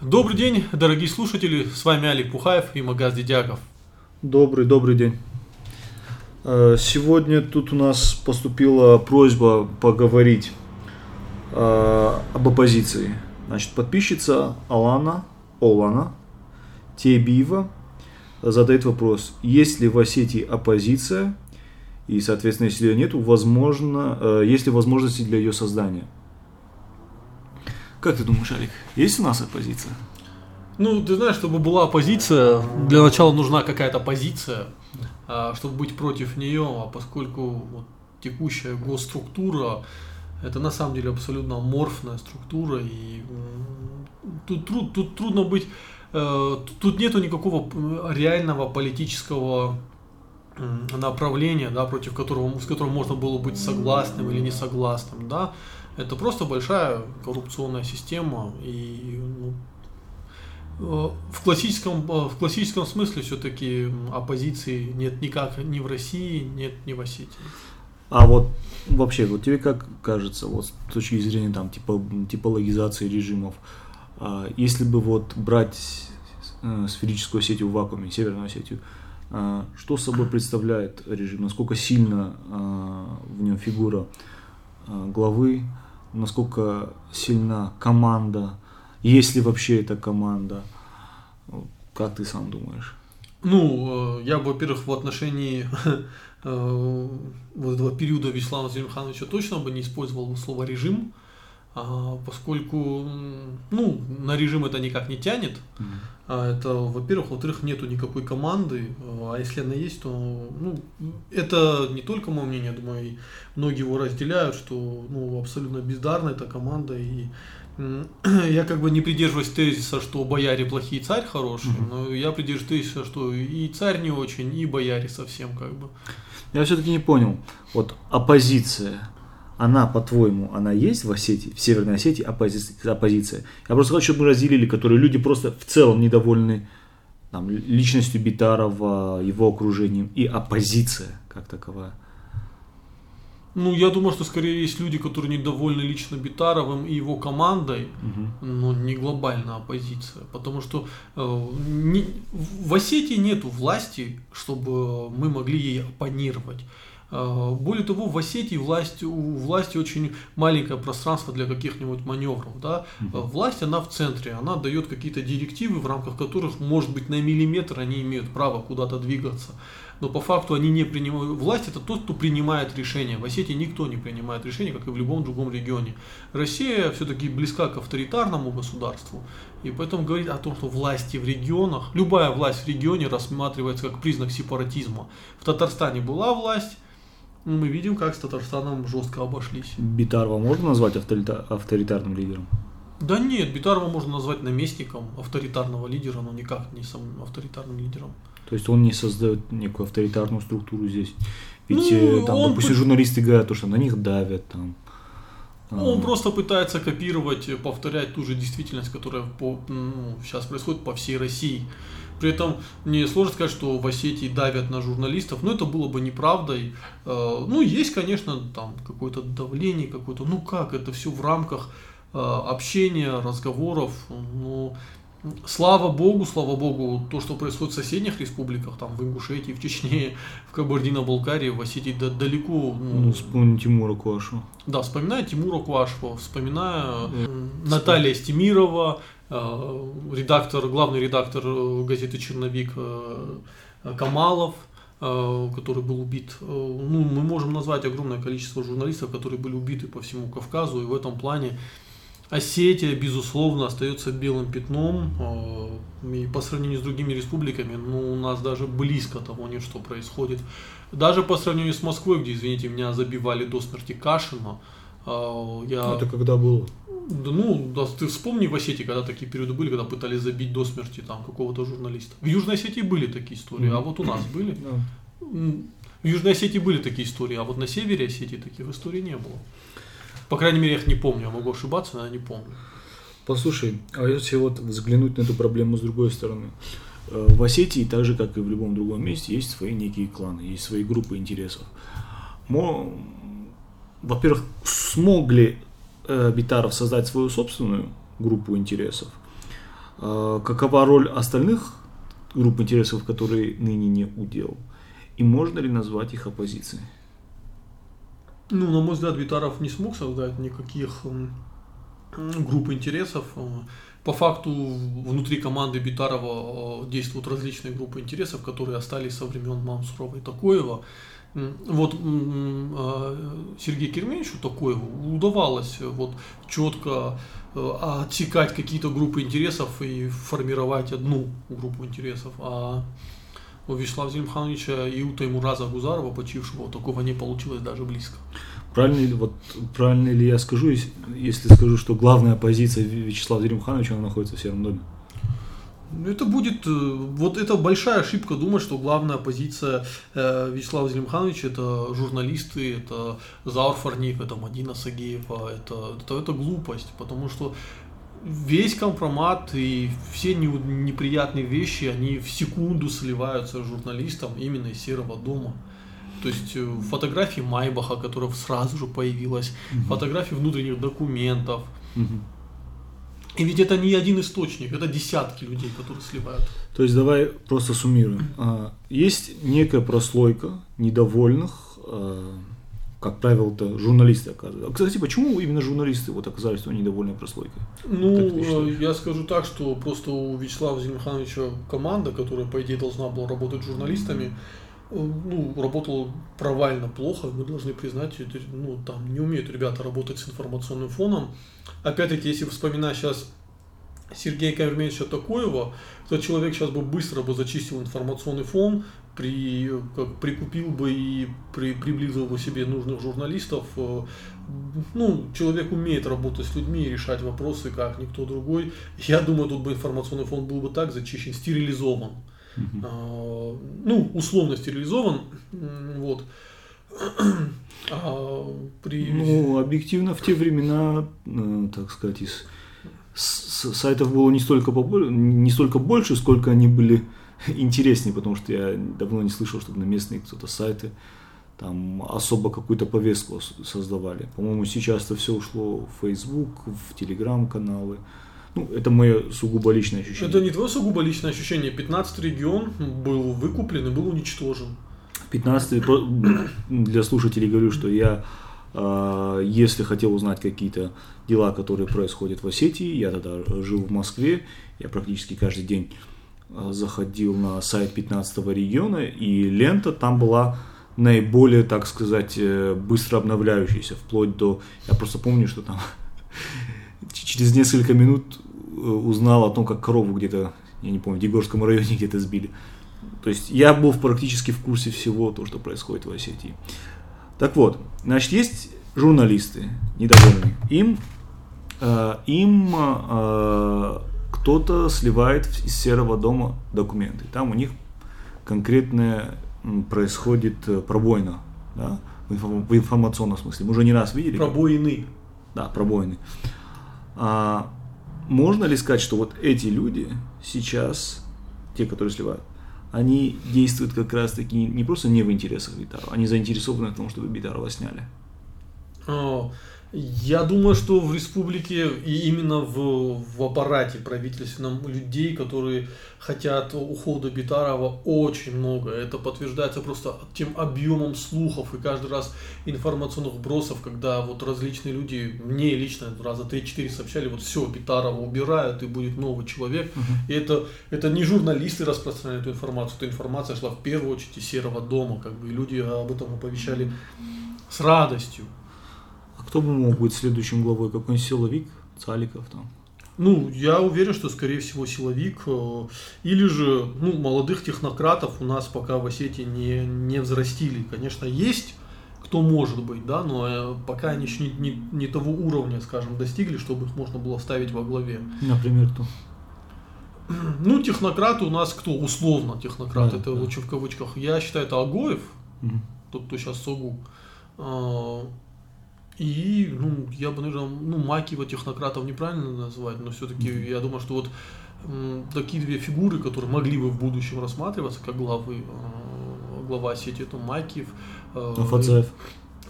Добрый день, дорогие слушатели, с вами Алик Пухаев и Магаз Дедяков. Добрый, добрый день. Э, Сегодня тут у нас поступила просьба поговорить э, об оппозиции. Значит, подписчица Алана, Олана Тебиева задает вопрос, есть ли в Осетии оппозиция, и, соответственно, если ее нет, возможно, э, есть ли возможности для ее создания. Как ты думаешь, Алик, есть у нас оппозиция? Ну, ты знаешь, чтобы была оппозиция, для начала нужна какая-то позиция, а, чтобы быть против нее, а поскольку вот, текущая госструктура, это на самом деле абсолютно аморфная структура, и тут, труд- тут трудно быть, э, тут- нету никакого реального политического направления, да, против которого, с которым можно было быть согласным или не согласным, да, это просто большая коррупционная система, и ну, э, в классическом, э, в классическом смысле все-таки оппозиции нет никак ни в России, нет ни в Осетии. А вот вообще, вот тебе как кажется, вот с точки зрения там типа, типологизации режимов, а, если бы вот брать э, сферическую Осетию в вакууме, Северную Осетию, что собой представляет режим, насколько сильно в нем фигура главы, насколько сильна команда, есть ли вообще эта команда, как ты сам думаешь? Ну, э, я во-первых, в отношении э, вот этого периода Вячеслава Зелимхановича точно бы не использовал слово режим, поскольку, м, ну, на режим это никак не тянет. А Это, во-первых, во-вторых, нету никакой команды, а если она есть, то, ну, это не только мое мнение, я думаю, и многие его разделяют, что, ну, абсолютно бездарна эта команда, и я как бы не придерживаюсь тезиса, что бояре плохие, царь хороший, Мгм. но я придерживаюсь тезиса, что и царь не очень, и бояре совсем как бы. Я все-таки не понял. Вот оппозиция, она, по-твоему, она есть в Осетии, в Северной Осетии оппози- оппозиция? Я просто хочу, чтобы мы разделили, которые люди просто в целом недовольны там, личностью Битарова, его окружением, и оппозиция как таковая. Ну, я думаю, что скорее есть люди, которые недовольны лично Битаровым и его командой, но не глобальная оппозиция. Потому что э, не- в Осетии нету власти, чтобы мы могли ей оппонировать. Э, более того, в Осетии власть, у власти очень маленькое пространство для каких-нибудь маневров. Да? Э, Власть, она в центре, она дает какие-то директивы, в рамках которых, может быть, на миллиметр они имеют право куда-то двигаться. Но по факту они не принимают. Власть это тот, кто принимает решения. В Осетии никто не принимает решения, как и в любом другом регионе. Россия все-таки близка к авторитарному государству. И поэтому говорить о том, что власти в регионах, любая власть в регионе рассматривается как признак сепаратизма. В Татарстане была власть, мы видим, как с Татарстаном жестко обошлись. Битарова можно назвать авторита- авторитарным лидером? Да нет, Битарова можно назвать наместником авторитарного лидера, но никак не самым авторитарным лидером. То есть он не создает некую авторитарную структуру здесь. Ведь Ну, э, там, он допустим, журналисты говорят, то, что на них давят там. А, Он просто пытается копировать, повторять ту же действительность, которая по, ну, сейчас происходит по всей России. При этом мне сложно сказать, что в Осетии давят на журналистов, но это было бы неправдой. Э, Ну, есть, конечно, там какое-то давление, какое-то, ну как, это все в рамках э, общения, разговоров. Ну, слава богу, слава богу, то, что происходит в соседних республиках, там в Ингушетии, в Чечне, в Кабардино-Балкарии, в Осетии да- далеко, Ну, вспомни Тимура Куашу. да, вспоминая Тимура Квашева, вспоминая э, Наталья Стемирова, э, редактор, главный редактор э, газеты «Черновик» э, э, Камалов, э, который был убит. Э, Ну, мы можем назвать огромное количество журналистов, которые были убиты по всему Кавказу, и в этом плане Осетия, безусловно, остается белым пятном, э, и по сравнению с другими республиками, ну, у нас даже близко того нет, что происходит. Даже по сравнению с Москвой, где, извините, меня забивали до смерти Кашина, э, я... Это когда было? Да ну, да, ты вспомни в Осетии, когда такие периоды были, когда пытались забить до смерти там какого-то журналиста. В Южной Осетии были такие истории, а вот у нас были. В Южной Осетии были такие истории, а вот на севере Осетии таких историй не было. По крайней мере, я их не помню, я могу ошибаться, но я не помню. Послушай, а если вот взглянуть на эту проблему с другой стороны, э, в Осетии, так же как и в любом другом месте, есть свои некие кланы, есть свои группы интересов. Мо- Во-первых, смог ли э, Битаров создать свою собственную группу интересов? А какова роль остальных групп интересов, которые ныне не удел? И можно ли назвать их оппозицией? Ну, на мой взгляд, Витаров не смог создать никаких групп интересов. По факту внутри команды Битарова действуют различные группы интересов, которые остались со времен Мамсурова и Такоева. Вот а, Сергею Керменчу Такоеву удавалось вот четко э, отсекать какие-то группы интересов и формировать одну группу интересов. А у Вячеслава Зелимхановича и у Таймураза Гузарова, почившего, такого не получилось даже близко. Правильно ли, вот, правильно ли я скажу, если скажу, что главная позиция Вячеслава Зелимхановича находится в Сером доме? Это будет, э, вот это большая ошибка думать, что главная позиция э, Вячеслава Зелимхановича это журналисты, это Заур Фарник, это Мадина Сагеева, это, это, это глупость, потому что весь компромат и все неприятные вещи, они в секунду сливаются журналистам именно из Серого дома. То есть э, фотографии Майбаха, которая сразу же появилась, угу. фотографии внутренних документов. Угу. И ведь это не один источник, это десятки людей, которые сливают. То есть давай просто суммируем. А, есть некая прослойка недовольных, а, как правило, это журналисты оказываются. Кстати, почему именно журналисты вот оказались той недовольной прослойкой? Ну, я скажу так, что просто у Вячеслава Зимхановича команда, которая, по идее, должна была работать журналистами, ну, работала провально плохо, мы должны признать, ну, там не умеют ребята работать с информационным фоном. Опять-таки, если вспоминать сейчас Сергея Камерменовича Такоева, то человек сейчас бы быстро бы зачистил информационный фон, при, как, прикупил бы и при, приблизил бы себе нужных журналистов. Э, ну, человек умеет работать с людьми решать вопросы, как никто другой. Я думаю, тут бы информационный фон был бы так зачищен, стерилизован. Uh-huh. ну, условно стерилизован. Вот. А при... Ну, объективно, в те времена, э, так сказать, из сайтов было не столько, побольше, не столько больше, сколько они были интереснее, потому что я давно не слышал, чтобы на местные кто-то сайты там особо какую-то повестку создавали. По-моему, сейчас это все ушло в Facebook, в телеграм-каналы. Ну, это мое сугубо личное ощущение. Это не твое сугубо личное ощущение. 15 регион был выкуплен и был уничтожен. 15 для слушателей говорю, что я а, если хотел узнать какие-то дела, которые происходят в Осетии, я тогда жил в Москве, я практически каждый день а, заходил на сайт 15 региона, и лента там была наиболее, так сказать, э, быстро обновляющаяся, вплоть до... Я просто помню, что там через несколько минут э, узнал о том, как корову где-то, я не помню, в Дегорском районе где-то сбили. То есть я был практически в курсе всего того, что происходит в Осетии. Так вот, значит, есть журналисты недовольные. Им, э, им э, кто-то сливает из серого дома документы. Там у них конкретно происходит э, пробойна да, в информационном смысле. Мы уже не раз видели. Пробоины. Да, пробоины. А, можно ли сказать, что вот эти люди сейчас, те, которые сливают, они действуют как раз таки не просто не в интересах Битарова, они заинтересованы в том, чтобы Битарова сняли? О, я думаю, что в республике и именно в, в аппарате правительственном людей, которые хотят ухода Битарова, очень много. Это подтверждается просто тем объемом слухов и каждый раз информационных бросов, когда вот различные люди, мне лично раза 3-4 сообщали, вот все, Битарова убирают и будет новый человек. Uh-huh. И это, это не журналисты распространяют эту информацию, эта информация шла в первую очередь из Серого дома, как бы, и люди об этом оповещали с радостью. Кто бы мог быть следующим главой? Какой-нибудь силовик, Цаликов там? Ну, я уверен, что, скорее всего, силовик. Э, или же, ну, молодых технократов у нас пока в Осетии не, не взрастили. Конечно, есть кто может быть, да, но э, пока они еще не, не, не того уровня, скажем, достигли, чтобы их можно было ставить во главе. Например, кто? Ну, технократы у нас кто? Условно технократ, да, это да. лучше в кавычках. Я считаю, это Агоев, угу. тот, кто сейчас СОГУ. И, ну, я бы, наверное, ну, Макива технократов неправильно назвать, но все-таки mm-hmm. я думаю, что вот м, такие две фигуры, которые могли бы в будущем рассматриваться как главы, э, глава сети, это Макиев. Э, а Фадзаев?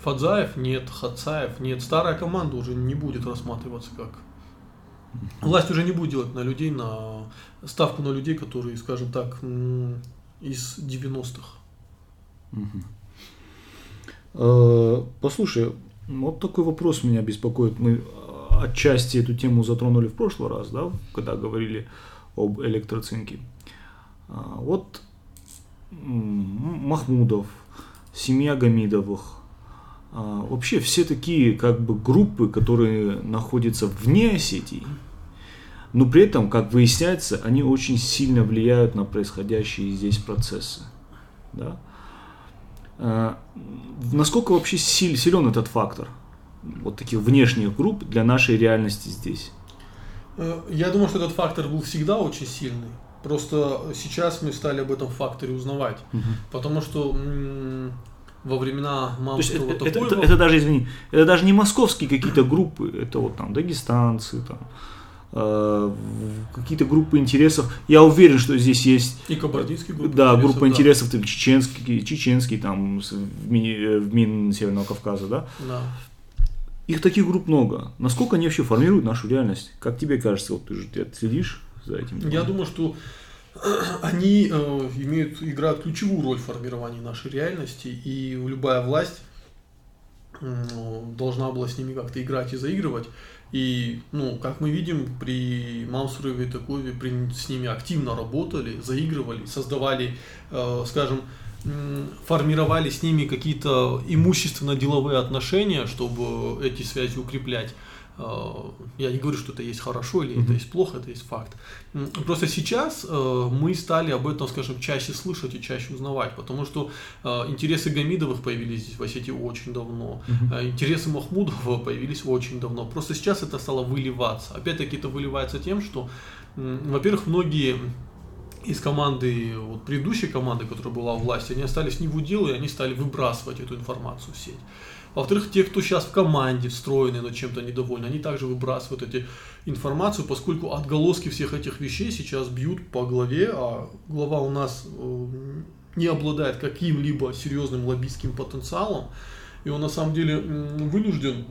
Фадзаев нет, Хацаев нет. Старая команда уже не будет рассматриваться как Власть уже не будет делать на людей, на ставку на людей, которые, скажем так, из 90-х. Э, послушай, вот такой вопрос меня беспокоит. Мы отчасти эту тему затронули в прошлый раз, да, когда говорили об электроцинке. А, вот Махмудов, семья Гамидовых, а, вообще все такие как бы группы, которые находятся вне Осетии, но при этом, как выясняется, они очень сильно влияют на происходящие здесь процессы. Да? А, насколько вообще силен этот фактор? Вот таких внешних групп для нашей реальности здесь. Э, я думаю, что этот фактор был всегда очень сильный. Просто сейчас мы стали об этом факторе узнавать. Угу. Потому что м- во времена Мамского это, это, это, это даже, извини, это даже не московские какие-то группы, это вот там дагестанцы, там, э, какие-то группы интересов. Я уверен, что здесь есть... И кабардинские группы Да, интересов, группа да. интересов, там, чеченский, чеченский, там, в, Мини, в Мин Северного Кавказа, да? Да. Их таких групп много. Насколько они вообще формируют нашу реальность? Как тебе кажется, вот ты же ты следишь за этим? Я думаю, что они э, имеют, играют ключевую роль в формировании нашей реальности, и любая власть э, должна была с ними как-то играть и заигрывать. И, ну, как мы видим, при Мамсурове и Такове при, с ними активно работали, заигрывали, создавали, э, скажем, формировали с ними какие-то имущественно-деловые отношения, чтобы эти связи укреплять. А, я не говорю, что это есть хорошо или это есть плохо, это есть факт. Просто сейчас э, мы стали об этом, скажем, чаще слышать и чаще узнавать, потому что э, интересы Гамидовых появились здесь в Осетии очень давно, интересы Махмудова появились очень давно. Просто сейчас это стало выливаться. Опять-таки это выливается тем, что, во-первых, многие из команды, вот предыдущей команды, которая была у власти, они остались не в удел, и они стали выбрасывать эту информацию в сеть. Во-вторых, те, кто сейчас в команде встроены, но чем-то недовольны, они также выбрасывают эти информацию, поскольку отголоски всех этих вещей сейчас бьют по голове, а глава у нас э, не обладает каким-либо серьезным лоббистским потенциалом, и он на самом деле вынужден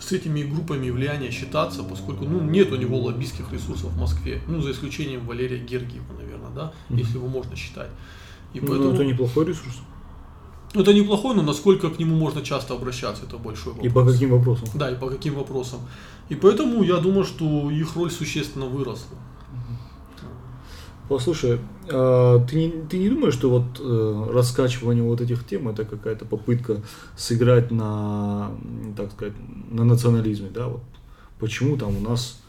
с этими группами влияния считаться, поскольку ну, нет у него лоббистских ресурсов в Москве, ну, за исключением Валерия Гергиева, наверное, да, mm-hmm. если его можно считать. И ну, поэтому... это неплохой ресурс. Это неплохой, но насколько к нему можно часто обращаться, это большой вопрос. И по каким вопросам? Да, и по каким вопросам. И поэтому я думаю, что их роль существенно выросла. Послушай, а ты, не, ты не думаешь, что вот э, раскачивание вот этих тем это какая-то попытка сыграть на, так сказать, на национализме, да? Вот почему там у нас,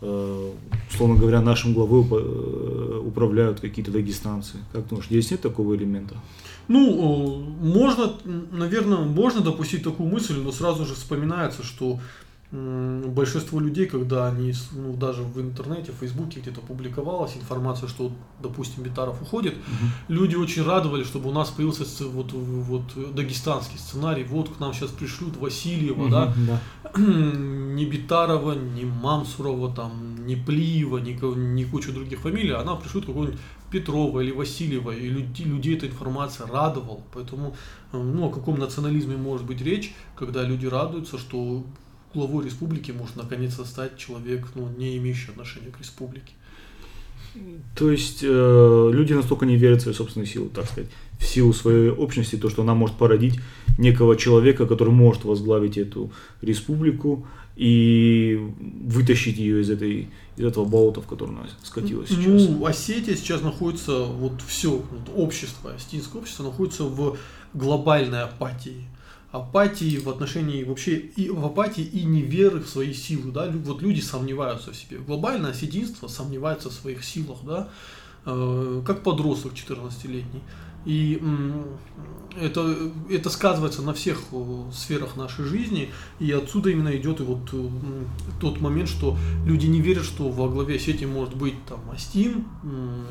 э, условно говоря, нашим главой э, управляют какие-то дагестанцы? Как думаешь, здесь нет такого элемента? Ну, можно, наверное, можно допустить такую мысль, но сразу же вспоминается, что большинство людей, когда они ну, даже в интернете, в Фейсбуке где-то публиковалась информация, что, допустим, Битаров уходит, угу. люди очень радовались, чтобы у нас появился вот, вот дагестанский сценарий, вот к нам сейчас пришлют Васильева, угу, да? да, ни Битарова, ни Мамсурова, там, ни Плиева, ни, ни кучу других фамилий, она пришлют какого-нибудь Петрова или Васильева, и людей, людей эта информация радовала, поэтому, э, ну, о каком национализме может быть речь, когда люди радуются, что главой республики может наконец-то стать человек, ну, не имеющий отношения к республике. То есть э, люди настолько не верят в свои собственные силы, так сказать, в силу своей общности, то, что она может породить некого человека, который может возглавить эту республику и вытащить ее из, этой, из этого болота, в которое она скатилась ну, сейчас. Ну, Осетия сейчас находится, вот все, вот общество, осетинское общество находится в глобальной апатии апатии в отношении вообще и в апатии и неверы в свои силы, да, вот люди сомневаются в себе. Глобальное осетинство сомневается в своих силах, да, э, как подросток 14-летний. И это, это сказывается на всех э, сферах нашей жизни, и отсюда именно идет и вот э, тот момент, что люди не верят, что во главе сети может быть там Астин,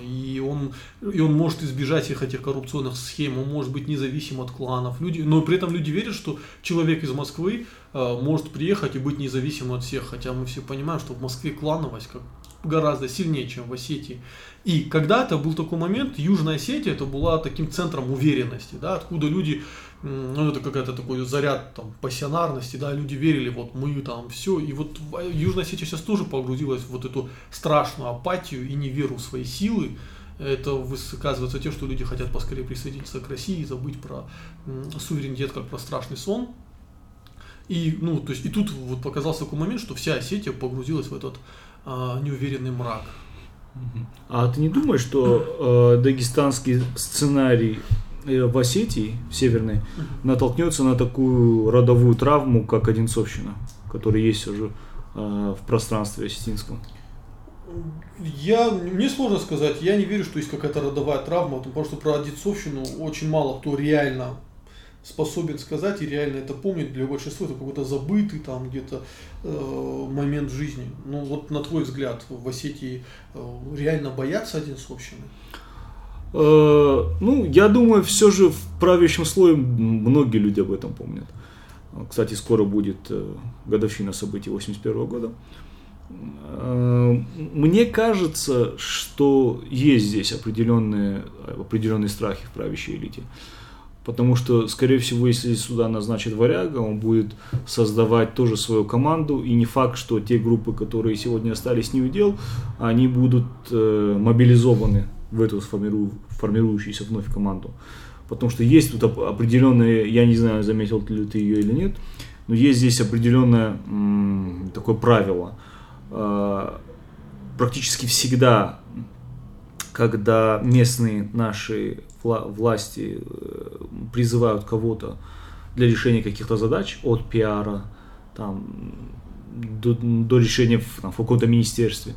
и он, и он может избежать всех этих коррупционных схем, он может быть независим от кланов, люди, но при этом люди верят, что человек из Москвы э, может приехать и быть независимым от всех, хотя мы все понимаем, что в Москве клановость как гораздо сильнее, чем в Осетии. И когда-то был такой момент, Южная Осетия это была таким центром уверенности, да, откуда люди, ну это какая-то такой заряд там пассионарности, да, люди верили, вот мы там все, и вот Южная Осетия сейчас тоже погрузилась в вот эту страшную апатию и неверу в свои силы, это высказывается тем, что люди хотят поскорее присоединиться к России и забыть про суверенитет как про страшный сон. И, ну, то есть, и тут вот показался такой момент, что вся Осетия погрузилась в этот а, неуверенный мрак. А ты не думаешь, что э, дагестанский сценарий э, в Осетии, в Северной, натолкнется на такую родовую травму, как Одинцовщина, которая есть уже э, в пространстве осетинском? Я, мне сложно сказать, я не верю, что есть какая-то родовая травма, потому что про Одинцовщину очень мало кто реально способен сказать и реально это помнит, для большинства это какой-то забытый там где-то э, момент жизни. Ну вот на твой взгляд, в Осетии э, реально боятся Одинцовщины? Э, ну, я думаю, все же в правящем слое многие люди об этом помнят. Кстати, скоро будет э, годовщина событий 81 года. Э, мне кажется, что есть здесь определенные, определенные страхи в правящей элите. Потому что, скорее всего, если сюда назначат варяга, он будет создавать тоже свою команду. И не факт, что те группы, которые сегодня остались не удел, они будут э, мобилизованы в эту сформиру, формирующуюся вновь команду. Потому что есть тут определенные, я не знаю, заметил ли ты ее или нет, но есть здесь определенное м, такое правило. Э, практически всегда, когда местные наши власти э, призывают кого-то для решения каких-то задач, от пиара там, до, до решения в, там, в каком-то министерстве,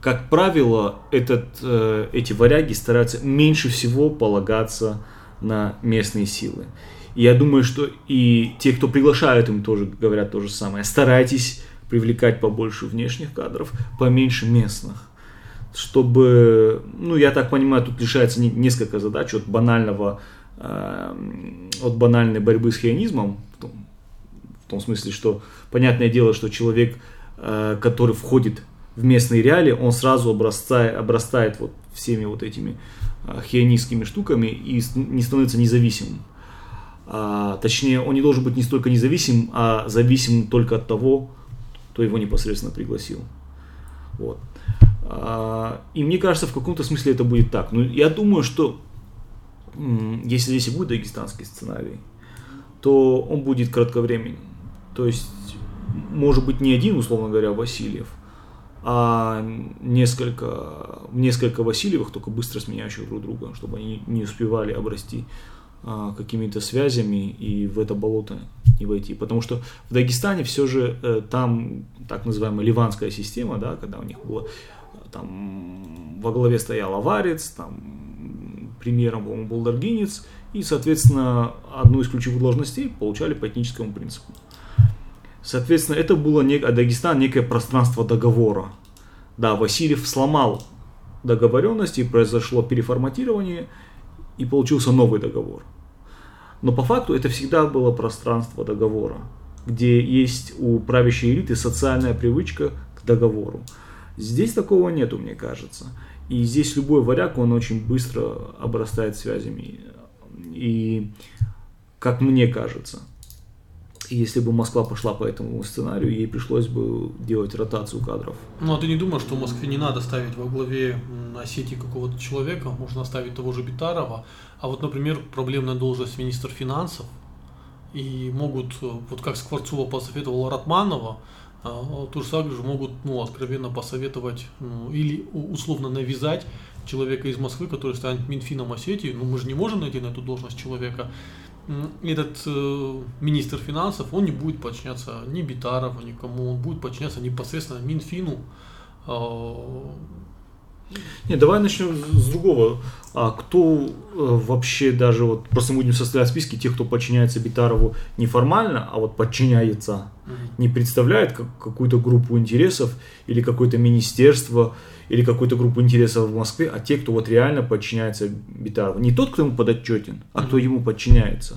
как правило, этот, э, эти варяги стараются меньше всего полагаться на местные силы. И я думаю, что и те, кто приглашают им, тоже говорят то же самое. Старайтесь привлекать побольше внешних кадров, поменьше местных чтобы, ну, я так понимаю, тут решается несколько задач от банального, от банальной борьбы с хионизмом, в том, в том смысле, что понятное дело, что человек, э, который входит в местные реалии, он сразу обрастает, обрастает вот всеми вот этими э, хионистскими штуками и не становится независимым. А, точнее, он не должен быть не столько независим, а зависим только от того, кто его непосредственно пригласил. Вот. А, и мне кажется, в каком-то смысле это будет так. Но я думаю, что если здесь и будет дагестанский сценарий, то он будет кратковременным. То есть, может быть, не один, условно говоря, Васильев, а несколько, несколько Васильевых, только быстро сменяющих друг друга, чтобы они не успевали обрасти а, какими-то связями и в это болото не войти. Потому что в Дагестане все же э, там так называемая ливанская система, да, когда у них было там во главе стоял аварец, там премьером был, Даргинец, и, соответственно, одну из ключевых должностей получали по этническому принципу. Соответственно, это было не, Дагестан некое пространство договора. Да, Васильев сломал договоренности, произошло переформатирование, и получился новый договор. Но по факту это всегда было пространство договора, где есть у правящей элиты социальная привычка к договору. Здесь такого нету, мне кажется. И здесь любой варяг, он очень быстро обрастает связями. И, как мне кажется, если бы Москва пошла по этому сценарию, ей пришлось бы делать ротацию кадров. Ну, а ты не думаешь, что в Москве не надо ставить во главе Осетии какого-то человека, можно оставить того же Битарова, а вот, например, проблемная должность министра финансов, и могут, вот как Скворцова посоветовала Ратманова, то же самое же могут ну, откровенно посоветовать ну, или условно навязать человека из Москвы, который станет Минфином Осетии. Ну, мы же не можем найти на эту должность человека. Этот э, министр финансов, он не будет подчиняться ни Битарову, никому, он будет подчиняться непосредственно Минфину. Э, не, давай начнем с другого. А кто э, вообще даже вот просто мы будем составлять списки тех, кто подчиняется Битарову неформально, а вот подчиняется, не представляет как, какую-то группу интересов или какое-то министерство или какую-то группу интересов в Москве, а те, кто вот реально подчиняется Битарову. Не тот, кто ему подотчетен, а кто ему подчиняется.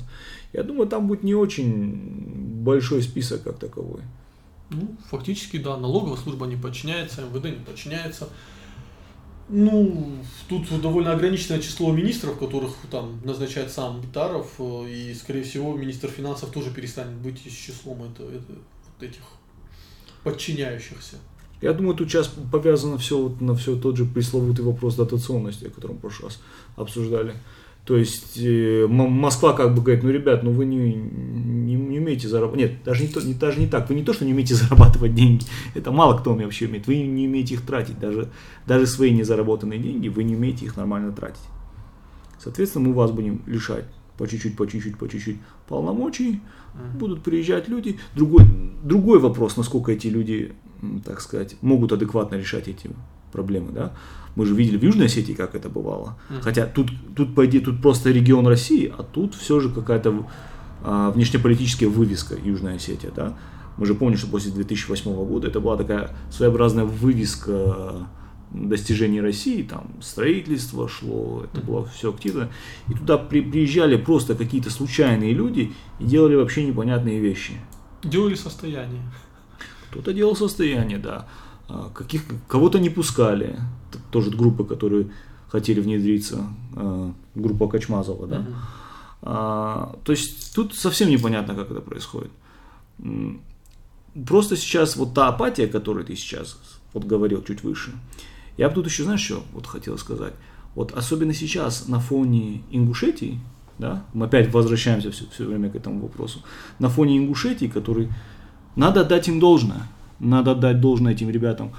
Я думаю, там будет не очень большой список как таковой. Ну, фактически, да, налоговая служба не подчиняется, МВД не подчиняется. Ну, тут довольно ограниченное число министров, которых там назначает сам Битаров, э, и, скорее всего, министр финансов тоже перестанет быть из числом это, это, этих подчиняющихся. Я думаю, тут сейчас повязано все вот на все тот же пресловутый вопрос дотационности, о котором в прошлый раз обсуждали. То есть э, Москва как бы говорит, ну, ребят, ну вы не, не, не умеете зарабатывать. Нет, даже не, то, не, даже не так. Вы не то, что не умеете зарабатывать деньги. Это мало кто вообще умеет. Вы не умеете их тратить. Даже, даже свои незаработанные деньги вы не умеете их нормально тратить. Соответственно, мы вас будем лишать по чуть-чуть, по чуть-чуть, по чуть-чуть полномочий. Будут приезжать люди. Другой, другой вопрос, насколько эти люди, так сказать, могут адекватно решать эти проблемы, да. Мы же видели в Южной Осетии, как это бывало. Uh-huh. Хотя тут, тут, по идее, тут просто регион России, а тут все же какая-то а, внешнеполитическая вывеска Южная Осетия, да. Мы же помним, что после 2008 года это была такая своеобразная вывеска достижений России, там строительство шло, это было все активно. И туда при, приезжали просто какие-то случайные люди и делали вообще непонятные вещи. Делали состояние. Кто-то делал состояние, да. А, каких, кого-то не пускали, тоже группы, которые хотели внедриться, а, группа Качмазова, да. Uh-huh. А, то есть тут совсем непонятно, как это происходит. Просто сейчас вот та апатия, которую ты сейчас вот говорил чуть выше, я бы тут еще, знаешь, что вот хотел сказать. Вот особенно сейчас на фоне Ингушетии, да, мы опять возвращаемся все, все время к этому вопросу, на фоне Ингушетии, который, надо дать им должное, надо дать должное этим ребятам.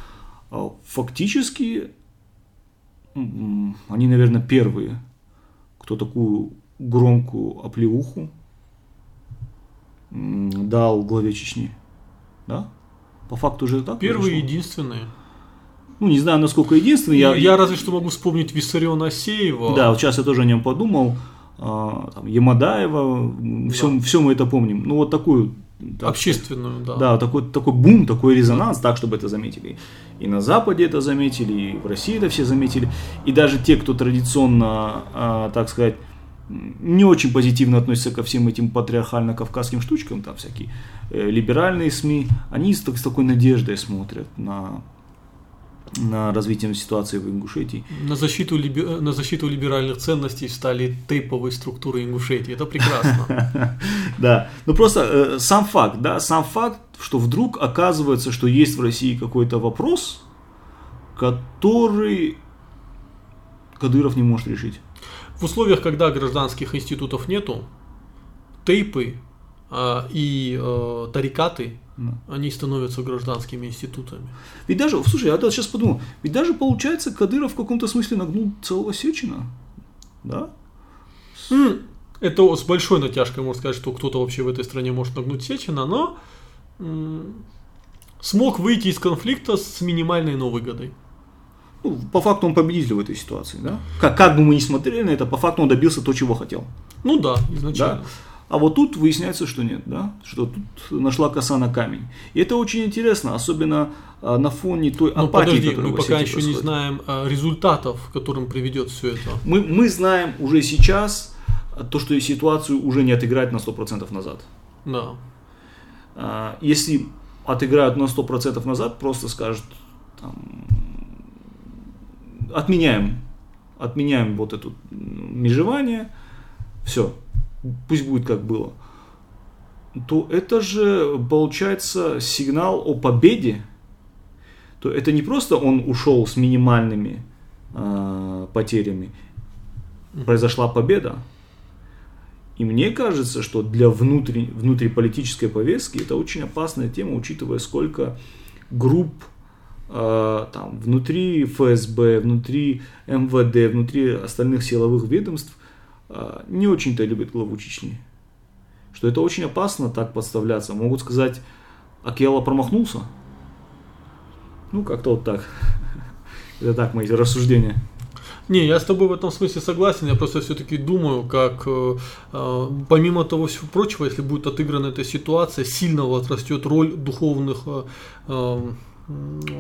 А, фактически, они, наверное, первые, кто такую громкую оплеуху дал главе Чечни. Да? По факту же так. Первые и единственные. Ну, не знаю, насколько единственный. Я, я разве что могу вспомнить Виссариона Асеева. Да, вот сейчас я тоже о нем подумал. А, там, Ямадаева, да. все, все мы это помним. Ну, вот такую так, общественную, да. Да, такой, такой бум, такой резонанс, так, чтобы это заметили. И на Западе это заметили, и в России это все заметили. И даже те, кто традиционно, а, так сказать, не очень позитивно относятся ко всем этим патриархально-кавказским штучкам, там всякие э, либеральные СМИ, они с, с такой надеждой смотрят на на развитие ситуации в Ингушетии. На защиту, либи... на защиту либеральных ценностей стали тейповые структуры Ингушетии. Это прекрасно. Да, ну просто э, сам факт, да, сам факт, что вдруг оказывается, что есть в России какой-то вопрос, который Кадыров не может решить. В условиях, когда гражданских институтов нету, тейпы и а, тарикаты да. Они становятся гражданскими институтами. Ведь даже, слушай, я сейчас подумал, ведь даже получается Кадыров в каком-то смысле нагнул целого Сечина, да? Это с большой натяжкой можно сказать, что кто-то вообще в этой стране может нагнуть Сечина, но смог выйти из конфликта с минимальной новыгодой. Ну, по факту он победитель в этой ситуации, да? Как, как бы мы ни смотрели на это, по факту он добился то, чего хотел. Ну да, изначально. Да? А вот тут выясняется, что нет, да? что тут нашла коса на камень. И это очень интересно, особенно а, на фоне той Но апатии, подожди, которая мы пока еще происходит. не знаем а, результатов, к которым приведет все это. Мы, мы знаем уже сейчас а, то, что ситуацию уже не отыграть на 100% назад. Да. Если отыграют на 100% назад, просто скажут, там, отменяем, отменяем вот это межевание, все, пусть будет как было, то это же получается сигнал о победе. То это не просто он ушел с минимальными э, потерями, произошла победа. И мне кажется, что для внутри, внутриполитической повестки это очень опасная тема, учитывая, сколько групп э, там, внутри ФСБ, внутри МВД, внутри остальных силовых ведомств не очень-то любит главу Чечни. Что это очень опасно так подставляться. Могут сказать, Акела промахнулся. Ну, как-то вот так. Это так мои рассуждения. Не, я с тобой в этом смысле согласен. Я просто все-таки думаю, как э, э, помимо того всего прочего, если будет отыграна эта ситуация, сильно отрастет роль духовных э, э,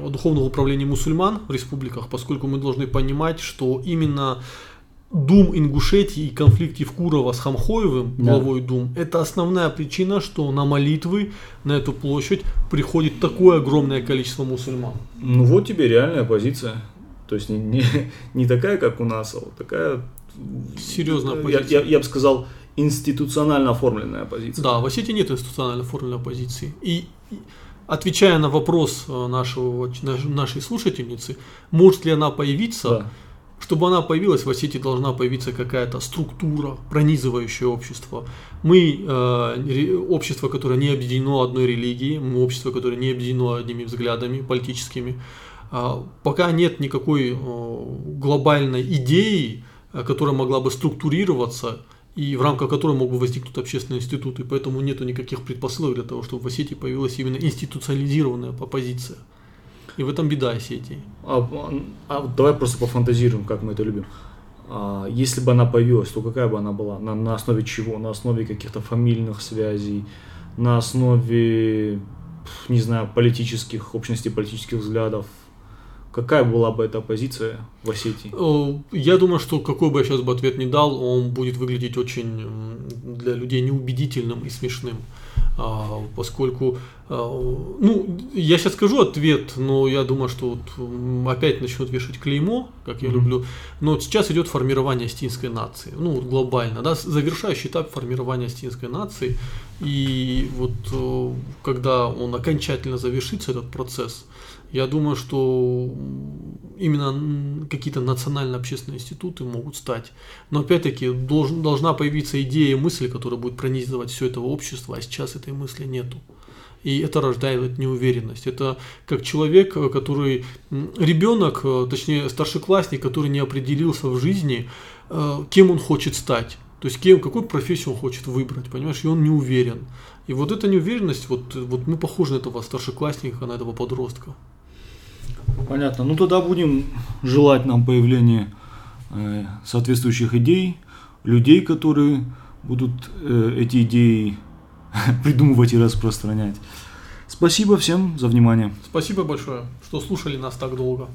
духовного управления мусульман в республиках, поскольку мы должны понимать, что именно Дум Ингушетии и конфликт Евкурова с Хамхоевым, Да. главой Дум, это основная причина, что на молитвы на эту площадь приходит такое огромное количество мусульман. Ну вот тебе реальная позиция. То есть не, не, не такая, как у нас, а вот такая... Серьезная я- позиция. Я, я бы сказал, институционально оформленная позиция. Да, в Осетии нет институционально оформленной оппозиции. И отвечая на вопрос э, нашего, наш- нашей слушательницы, может ли она появиться, Да. Чтобы она появилась, в Осетии должна появиться какая-то структура, пронизывающее общество. Мы э, общество, которое не объединено одной религией, мы общество, которое не объединено одними взглядами политическими. А, пока нет никакой э, глобальной идеи, э, которая могла бы структурироваться и в рамках которой мог бы возникнуть общественный институт, и поэтому нету никаких предпосылок для того, чтобы в Осетии появилась именно институциализированная оппозиция. И в этом беда Осетии. А, а давай просто пофантазируем, как мы это любим. А, если бы она появилась, то какая бы она была? На, на основе чего? На основе каких-то фамильных связей, на основе, не знаю, политических, общности политических взглядов. Какая была бы эта позиция в Осетии? Э, Я думаю, что какой бы я сейчас бы ответ не дал, он будет выглядеть очень для людей неубедительным и смешным. А, Поскольку, а, ну, я сейчас скажу ответ, но я думаю, что вот опять начнут вешать клеймо, как я Мгм. люблю. Но вот сейчас идет формирование остинской нации, ну, вот глобально, да, завершающий этап формирования остинской нации. И вот э, когда он окончательно завершится, этот процесс, я думаю, что именно какие-то национально-общественные институты могут стать. Но опять-таки должен, должна появиться идея и мысль, которая будет пронизывать все это общество, а сейчас этой мысли нету. И это рождает неуверенность. Это как человек, э, который ребенок, э, точнее старшеклассник, который не определился в жизни, э, кем он хочет стать. То есть кем, какую профессию он хочет выбрать, понимаешь, и он не уверен. И вот эта неуверенность, вот, вот мы похожи на этого старшеклассника, на этого подростка. Понятно. Ну тогда будем желать нам появления э, соответствующих идей, людей, которые будут э, эти идеи придумывать и распространять. Спасибо всем за внимание. Спасибо большое, что слушали нас так долго.